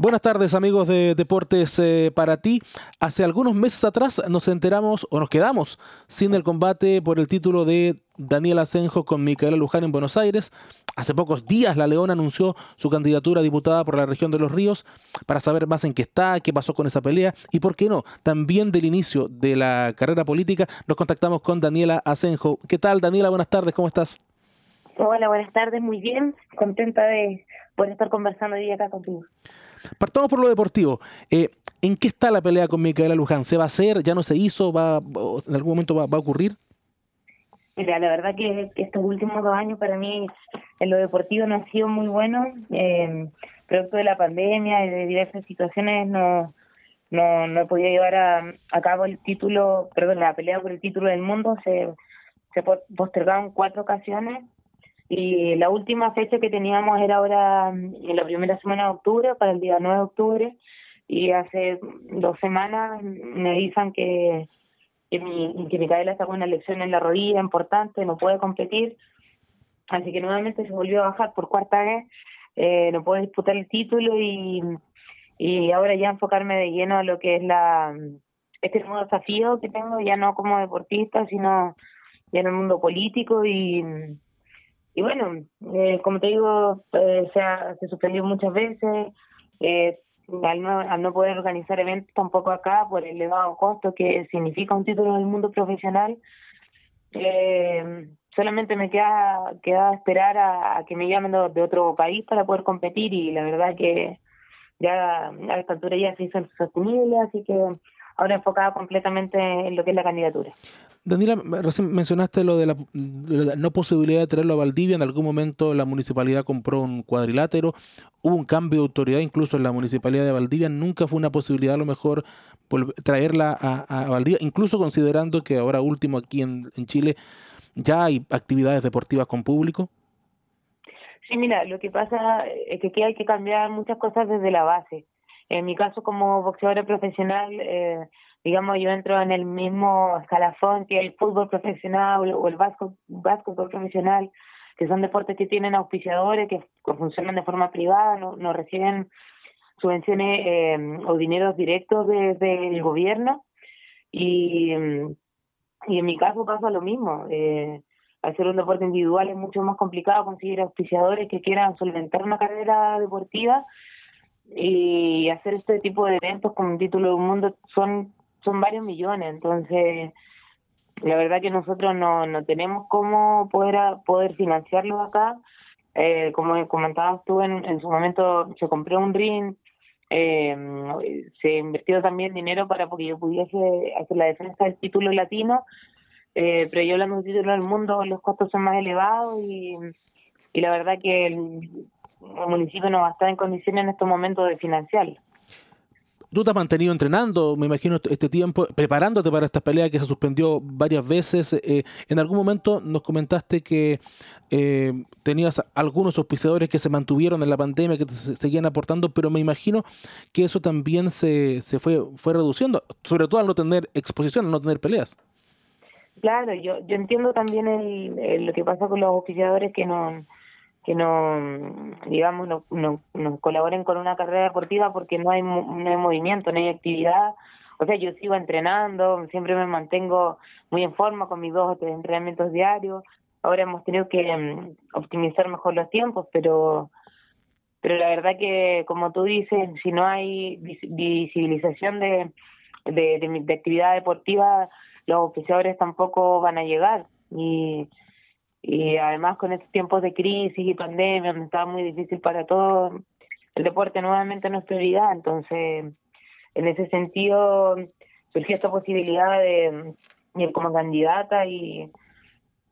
Buenas tardes amigos de Deportes eh, para ti. Hace algunos meses atrás nos enteramos o nos quedamos sin el combate por el título de Daniel Asenjo con Micaela Luján en Buenos Aires. Hace pocos días la León anunció su candidatura a diputada por la región de los ríos para saber más en qué está, qué pasó con esa pelea y por qué no, también del inicio de la carrera política nos contactamos con Daniela Asenjo. ¿Qué tal Daniela? Buenas tardes, ¿cómo estás? Hola, buenas tardes, muy bien, contenta de poder estar conversando hoy acá contigo. Partamos por lo deportivo. Eh, ¿En qué está la pelea con Micaela Luján? ¿Se va a hacer? ¿Ya no se hizo? ¿Va, ¿En algún momento va, a ocurrir? Mira, la verdad que, estos últimos dos años para mí en lo deportivo no ha sido muy bueno. Eh, producto de la pandemia y de diversas situaciones no, no, no he podido llevar a, cabo el título, perdón, la pelea por el título del mundo. Se, se postergaron cuatro ocasiones y la última fecha que teníamos era ahora mm, en la primera semana de octubre, para el día 9 de octubre, y hace dos semanas me avisan que, que, mi, que Micaela sacó una lesión en la rodilla importante, no puede competir, así que nuevamente se volvió a bajar por cuarta vez, eh, no puedo disputar el título y, y ahora ya enfocarme de lleno a lo que es la este nuevo desafío que tengo, ya no como deportista, sino ya en el mundo político y y bueno, eh, como te digo, eh, se, ha, se suspendió muchas veces, eh, al, no, al no poder organizar eventos tampoco acá por el elevado costo que significa un título en el mundo profesional, eh, solamente me queda, queda esperar a, que me llamen de, otro país para poder competir y la verdad que ya a esta altura ya se hizo sostenible, así que ahora enfocada completamente en lo que es la candidatura. Daniela, recién mencionaste lo de, la, no posibilidad de traerlo a Valdivia. En algún momento la municipalidad compró un cuadrilátero. Hubo un cambio de autoridad incluso en la municipalidad de Valdivia. Nunca fue una posibilidad a lo mejor traerla a, Valdivia, incluso considerando que ahora último aquí en, en Chile ya hay actividades deportivas con público. Sí, mira, lo que pasa es que aquí hay que cambiar muchas cosas desde la base. En mi caso, como boxeadora profesional, eh, digamos, yo entro en el mismo escalafón que el fútbol profesional o el básquetbol profesional, que son deportes que tienen auspiciadores, que, funcionan de forma privada, no, no reciben subvenciones eh, o dineros directos desde el gobierno. Y, y en mi caso pasa lo mismo. Eh, al ser un deporte individual es mucho más complicado conseguir auspiciadores que quieran solventar una carrera deportiva y hacer este tipo de eventos con un título de un mundo son son varios millones, entonces la verdad que nosotros no, no tenemos cómo poder poder financiarlo acá. Eh, como comentabas tú, en, en su momento se compró un ring, eh, se invirtió también dinero para que yo pudiese hacer la defensa del título latino, eh, pero yo hablando del título del mundo, los costos son más elevados y, y la verdad que el municipio no va a estar en condiciones en estos momentos de financiarlo. Tú te has mantenido entrenando, me imagino, este, este tiempo, preparándote para esta pelea que se suspendió varias veces. Eh, en algún momento nos comentaste que eh, tenías algunos auspiciadores que se mantuvieron en la pandemia, que te seguían aportando, pero me imagino que eso también se, se fue, fue reduciendo, sobre todo al no tener exposición, al no tener peleas. Claro, yo, yo entiendo también el, lo que pasa con los auspiciadores que no que no, digamos, no, no, colaboren con una carrera deportiva porque no hay, no hay movimiento, no hay actividad. O sea, yo sigo entrenando, siempre me mantengo muy en forma con mis dos entrenamientos diarios. Ahora hemos tenido que mm, optimizar mejor los tiempos, pero pero la verdad que, como tú dices, si no hay visibilización de, de, de actividad deportiva, los oficiadores tampoco van a llegar. Y y además con estos tiempos de crisis y pandemia, donde estaba muy difícil para todos, el deporte nuevamente no es prioridad, entonces en ese sentido surgió esta posibilidad de, ir como candidata y,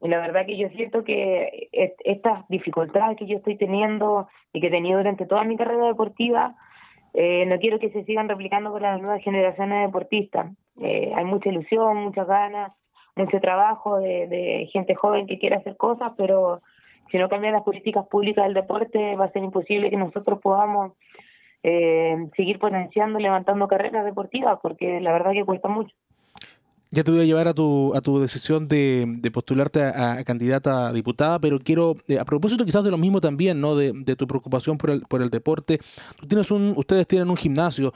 la verdad que yo siento que estas dificultades que yo estoy teniendo y que he tenido durante toda mi carrera deportiva, eh, no quiero que se sigan replicando con las nuevas generaciones deportistas. Eh, hay mucha ilusión, muchas ganas, mucho trabajo de, de gente joven que quiere hacer cosas, pero si no cambian las políticas públicas del deporte va a ser imposible que nosotros podamos eh, seguir potenciando, levantando carreras deportivas, porque la verdad que cuesta mucho. Ya te voy a llevar a tu, a tu decisión de, postularte a, candidata a diputada, pero quiero, eh, a propósito quizás de lo mismo también, ¿no? De, tu preocupación por el, por el deporte. Tú tienes un, ustedes tienen un gimnasio.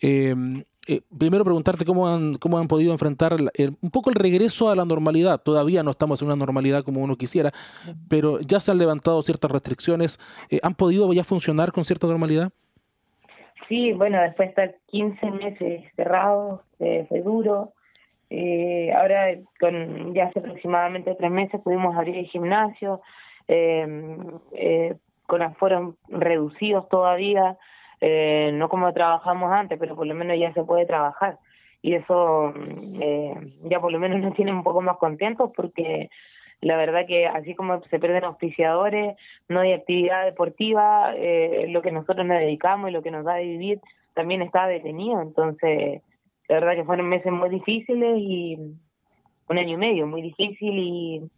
Eh, eh, primero preguntarte cómo han, cómo han podido enfrentar un poco el regreso a la normalidad. Todavía no estamos en una normalidad como uno quisiera, pero ya se han levantado ciertas restricciones. ¿Han podido ya funcionar con cierta normalidad? Sí, bueno, después de estar 15 meses cerrados, fue duro. Eh, ahora, con ya hace aproximadamente tres meses, pudimos abrir el gimnasio eh, eh, con aforos reducidos todavía, no como trabajamos antes, pero por lo menos ya se puede trabajar. Y eso ya por lo menos nos tiene un poco más contentos porque la verdad que así como se pierden auspiciadores, no hay actividad deportiva, lo que nosotros nos dedicamos y lo que nos da de vivir también está detenido. Entonces, la verdad que fueron meses muy difíciles y un año y medio muy difícil y,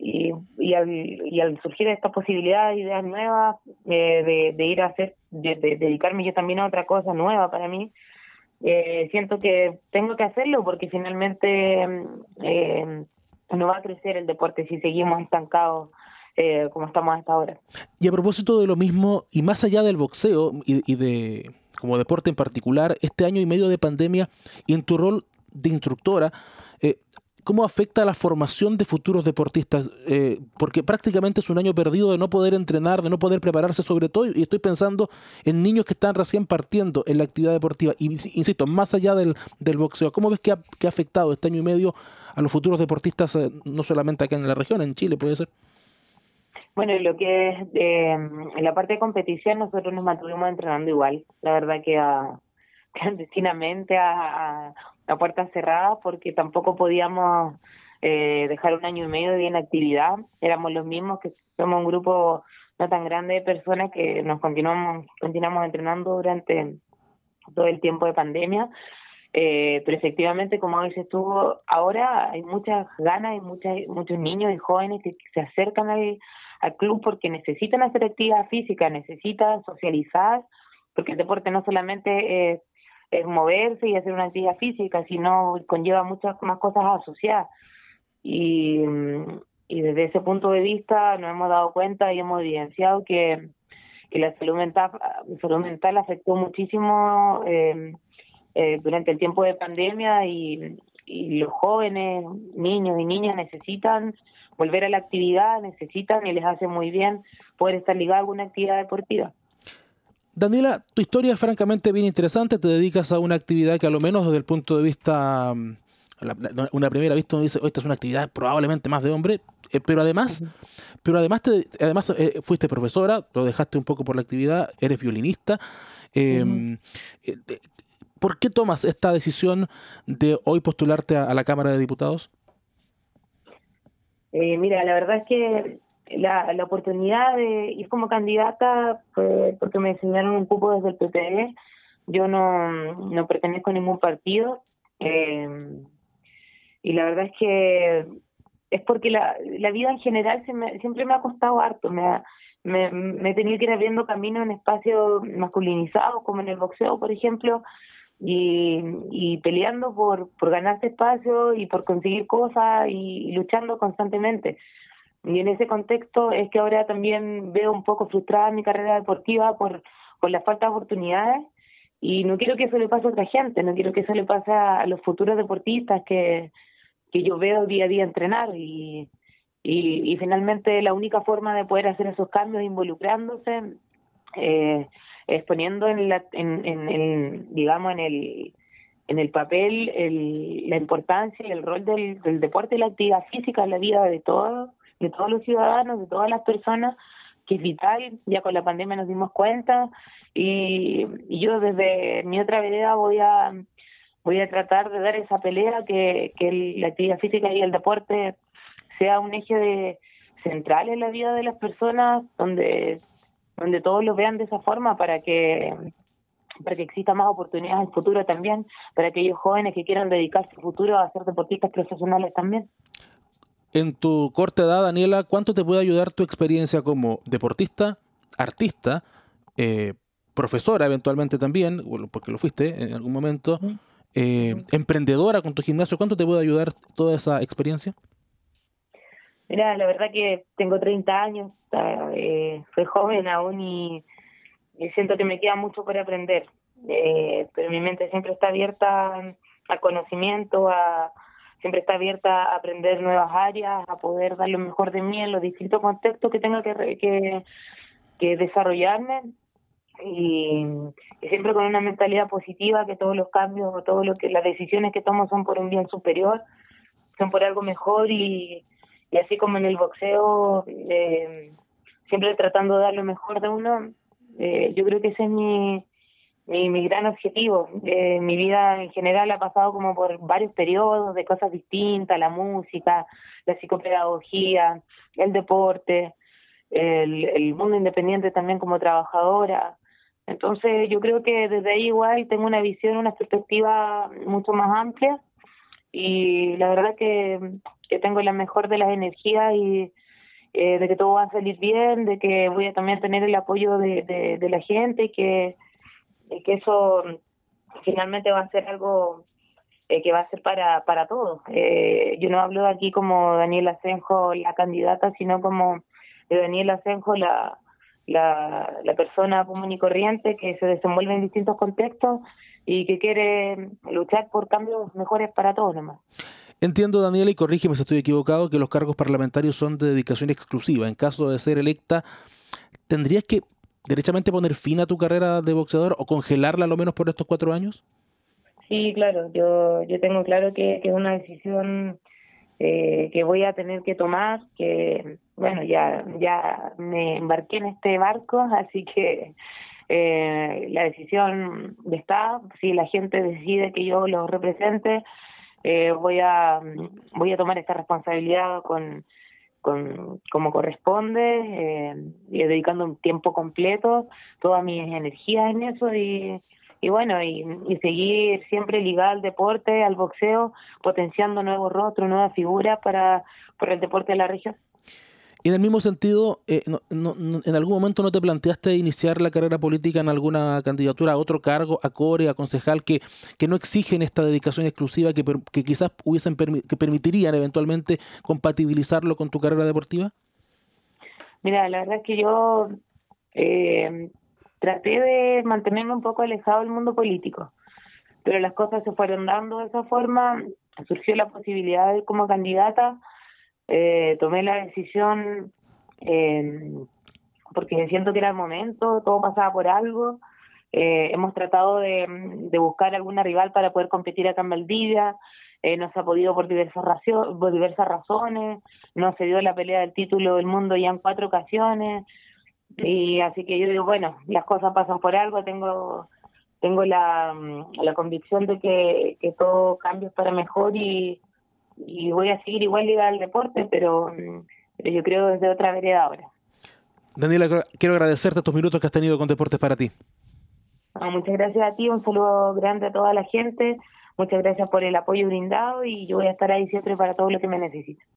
y, y, al, y al surgir esta posibilidad de ideas nuevas, eh, de, ir a hacer, de, dedicarme yo también a otra cosa nueva para mí, eh, siento que tengo que hacerlo porque finalmente eh, no va a crecer el deporte si seguimos estancados eh, como estamos hasta ahora. Y a propósito de lo mismo, y más allá del boxeo y, y de como deporte en particular, este año y medio de pandemia y en tu rol de instructora, eh, ¿cómo afecta la formación de futuros deportistas? Eh, porque prácticamente es un año perdido de no poder entrenar, de no poder prepararse sobre todo, y estoy pensando en niños que están recién partiendo en la actividad deportiva. Y insisto, más allá del, boxeo, ¿cómo ves que ha, afectado este año y medio a los futuros deportistas, eh, no solamente acá en la región, en Chile puede ser? Bueno, lo que es eh, en la parte de competición nosotros nos mantuvimos entrenando igual, la verdad que a, clandestinamente a, a, puertas cerradas porque tampoco podíamos eh, dejar un año y medio de inactividad, éramos los mismos que somos un grupo no tan grande de personas que nos continuamos continuamos entrenando durante todo el tiempo de pandemia. Eh, pero efectivamente, como dices tú, ahora hay muchas ganas, hay muchas, muchos niños y jóvenes que se acercan al, al club porque necesitan hacer actividad física, necesitan socializar, porque el deporte no solamente es, moverse y hacer una actividad física, sino conlleva muchas más cosas asociadas. Y, y desde ese punto de vista nos hemos dado cuenta y hemos evidenciado que, que la salud mental, salud mental afectó muchísimo eh, eh, durante el tiempo de pandemia y, y los jóvenes, niños y niñas necesitan volver a la actividad, necesitan y les hace muy bien poder estar ligados a alguna actividad deportiva. Daniela, tu historia es francamente bien interesante, te dedicas a una actividad que a lo menos desde el punto de vista, mm, una primera vista uno dice, oh, esta es una actividad probablemente más de hombre, eh, pero además, pero además, te, además eh, fuiste profesora, lo dejaste un poco por la actividad, eres violinista. Em, eh, ¿Por qué tomas esta decisión de hoy postularte a la Cámara de Diputados? Eh, mira, la verdad es que la, la oportunidad de ir como candidata fue porque me enseñaron un poco desde el PPD. Yo no, no pertenezco a ningún partido. Eh, y la verdad es que es porque la, la vida en general siempre me ha costado harto. Me, me, me he tenido que ir abriendo camino en espacios masculinizados, como en el boxeo, por ejemplo, y, y peleando por, por ganarse espacio y por conseguir cosas y, luchando constantemente. Y en ese contexto es que ahora también veo un poco frustrada mi carrera deportiva por, por la falta de oportunidades. Y no quiero que eso le pase a otra gente, no quiero que eso le pase a los futuros deportistas que, que yo veo día a día entrenar. Y, y, finalmente la única forma de poder hacer esos cambios involucrándose eh, exponiendo en, la, en, en, digamos, en el, en el papel el, la importancia y el rol del, del deporte y la actividad física en la vida de todos, de todos los ciudadanos, de todas las personas, que es vital, ya con la pandemia nos dimos cuenta, y, yo desde mi otra vereda voy a voy a tratar de dar esa pelea que, que la actividad física y el deporte sea un eje de, central en la vida de las personas, donde donde todos lo vean de esa forma para que para que exista más oportunidades en el futuro también, para aquellos jóvenes que quieran dedicarse al futuro a ser deportistas profesionales también. En tu corta edad, Daniela, ¿cuánto te puede ayudar tu experiencia como deportista, artista, eh, profesora eventualmente también, porque lo fuiste en algún momento, eh, emprendedora con tu gimnasio. ¿Cuánto te puede ayudar toda esa experiencia? Mira, la verdad que tengo 30 años, eh, soy joven aún y, siento que me queda mucho por aprender, eh, pero mi mente siempre está abierta al conocimiento, a, siempre está abierta a aprender nuevas áreas, a poder dar lo mejor de mí en los distintos contextos que tenga que, que, desarrollarme. Y, siempre con una mentalidad positiva que todos los cambios o todo lo que las decisiones que tomo son por un bien superior son por algo mejor y, y así como en el boxeo eh, siempre tratando de dar lo mejor de uno eh, yo creo que ese es mi mi, mi gran objetivo. Eh, mi vida en general ha pasado como por varios periodos de cosas distintas la música la psicopedagogía el deporte el, mundo independiente también como trabajadora. Entonces yo creo que desde ahí igual tengo una visión, una perspectiva mucho más amplia y la verdad que, que tengo la mejor de las energías y eh, de que todo va a salir bien, de que voy a también tener el apoyo de, de, la gente y que, que eso finalmente va a ser algo eh, que va a ser para, para todos. Eh, yo no hablo aquí como Daniela Asenjo, la candidata, sino como de Daniela Asenjo, la la, persona común y corriente que se desenvuelve en distintos contextos y que quiere luchar por cambios mejores para todos nomás. Entiendo, Daniela, y corrígeme si estoy equivocado, que los cargos parlamentarios son de dedicación exclusiva. En caso de ser electa, ¿tendrías que derechamente poner fin a tu carrera de boxeador o congelarla a lo menos por estos cuatro años? Sí, claro, yo, yo tengo claro que, es una decisión eh, que voy a tener que tomar, que bueno, ya, ya me embarqué en este barco, así que eh, la decisión está, si la gente decide que yo lo represente, eh, voy a voy a tomar esta responsabilidad con, con como corresponde, eh, y dedicando un tiempo completo, todas mis energías en eso y y bueno, y, seguir siempre ligado al deporte, al boxeo, potenciando nuevos rostros, nuevas figuras para, para el deporte de la región. Y en el mismo sentido, eh, ¿en algún momento no te planteaste iniciar la carrera política en alguna candidatura a otro cargo, a core, a concejal, que, que no exigen esta dedicación exclusiva, que, que quizás hubiesen que permitirían eventualmente compatibilizarlo con tu carrera deportiva? Mira, la verdad es que yo eh, traté de mantenerme un poco alejado del mundo político, pero las cosas se fueron dando de esa forma, surgió la posibilidad de como candidata, eh, tomé la decisión eh, porque siento que era el momento, todo pasaba por algo, eh, hemos tratado de, de, buscar alguna rival para poder competir acá en Valdivia, eh, no se ha podido por diversas, por diversas razones, no se dio la pelea del título del mundo ya en cuatro ocasiones, y así que yo digo, bueno, las cosas pasan por algo, tengo tengo la, la convicción de que, que todo cambia para mejor y, y voy a seguir igual ligada al deporte, pero, pero yo creo desde otra vereda ahora. Daniela, quiero agradecerte estos minutos que has tenido con Deportes para ti. muchas gracias a ti, un saludo grande a toda la gente, muchas gracias por el apoyo brindado y yo voy a estar ahí siempre para todo lo que me necesite.